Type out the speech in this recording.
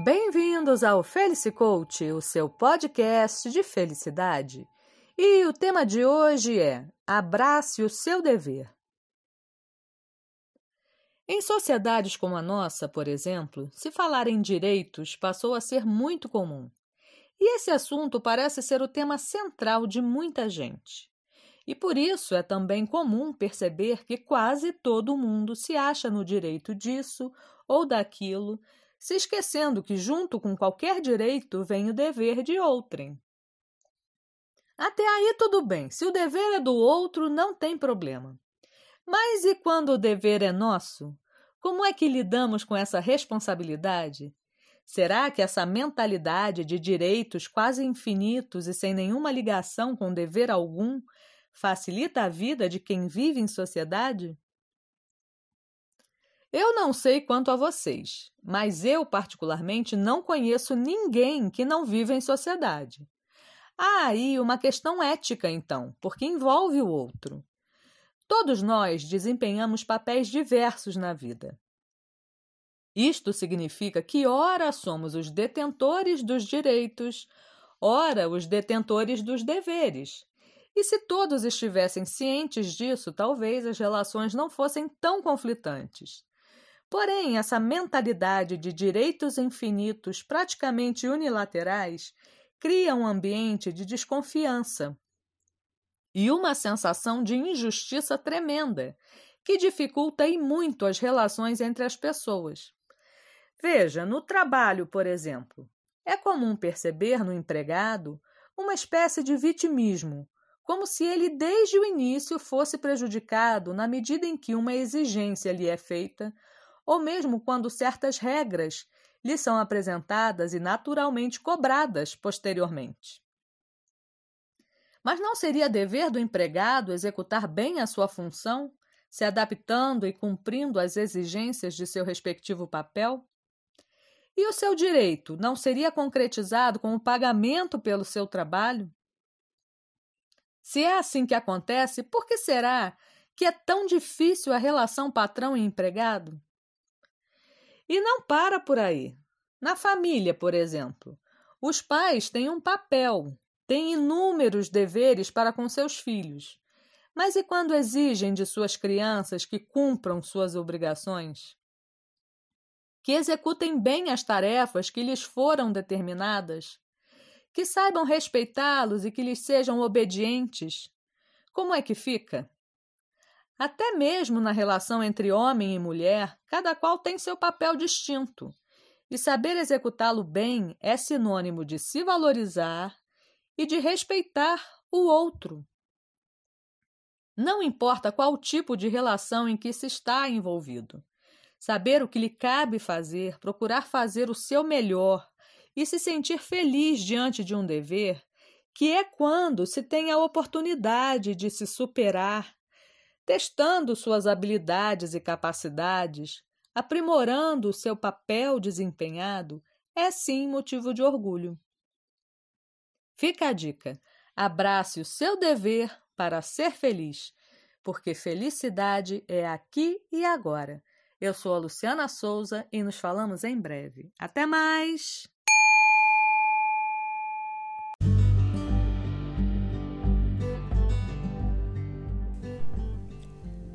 Bem-vindos ao Felice Coach, o seu podcast de felicidade. E o tema de hoje é Abrace o seu dever. Em sociedades como a nossa, por exemplo, se falar em direitos passou a ser muito comum. E esse assunto parece ser o tema central de muita gente. E por isso é também comum perceber que quase todo mundo se acha no direito disso ou daquilo se esquecendo que, junto com qualquer direito, vem o dever de outrem. Até aí tudo bem, se o dever é do outro, não tem problema. Mas e quando o dever é nosso? Como é que lidamos com essa responsabilidade? Será que essa mentalidade de direitos quase infinitos e sem nenhuma ligação com dever algum facilita a vida de quem vive em sociedade? Eu não sei quanto a vocês, mas eu, particularmente, não conheço ninguém que não viva em sociedade. Há aí uma questão ética, então, porque envolve o outro. Todos nós desempenhamos papéis diversos na vida. Isto significa que, ora, somos os detentores dos direitos, ora, os detentores dos deveres. E se todos estivessem cientes disso, talvez as relações não fossem tão conflitantes. Porém, essa mentalidade de direitos infinitos praticamente unilaterais cria um ambiente de desconfiança e uma sensação de injustiça tremenda, que dificulta e muito as relações entre as pessoas. Veja, no trabalho, por exemplo, é comum perceber no empregado uma espécie de vitimismo, como se ele desde o início fosse prejudicado na medida em que uma exigência lhe é feita ou mesmo quando certas regras lhe são apresentadas e naturalmente cobradas posteriormente. Mas não seria dever do empregado executar bem a sua função, se adaptando e cumprindo as exigências de seu respectivo papel? E o seu direito não seria concretizado com o pagamento pelo seu trabalho? Se é assim que acontece, por que será que é tão difícil a relação patrão e empregado? E não para por aí. Na família, por exemplo, os pais têm um papel, têm inúmeros deveres para com seus filhos. Mas e quando exigem de suas crianças que cumpram suas obrigações? Que executem bem as tarefas que lhes foram determinadas? Que saibam respeitá-los e que lhes sejam obedientes? Como é que fica? Até mesmo na relação entre homem e mulher, cada qual tem seu papel distinto. E saber executá-lo bem é sinônimo de se valorizar e de respeitar o outro. Não importa qual tipo de relação em que se está envolvido. Saber o que lhe cabe fazer, procurar fazer o seu melhor e se sentir feliz diante de um dever, que é quando se tem a oportunidade de se superar testando suas habilidades e capacidades, aprimorando o seu papel desempenhado, é sim motivo de orgulho. Fica a dica: abrace o seu dever para ser feliz, porque felicidade é aqui e agora. Eu sou a Luciana Souza e nos falamos em breve. Até mais!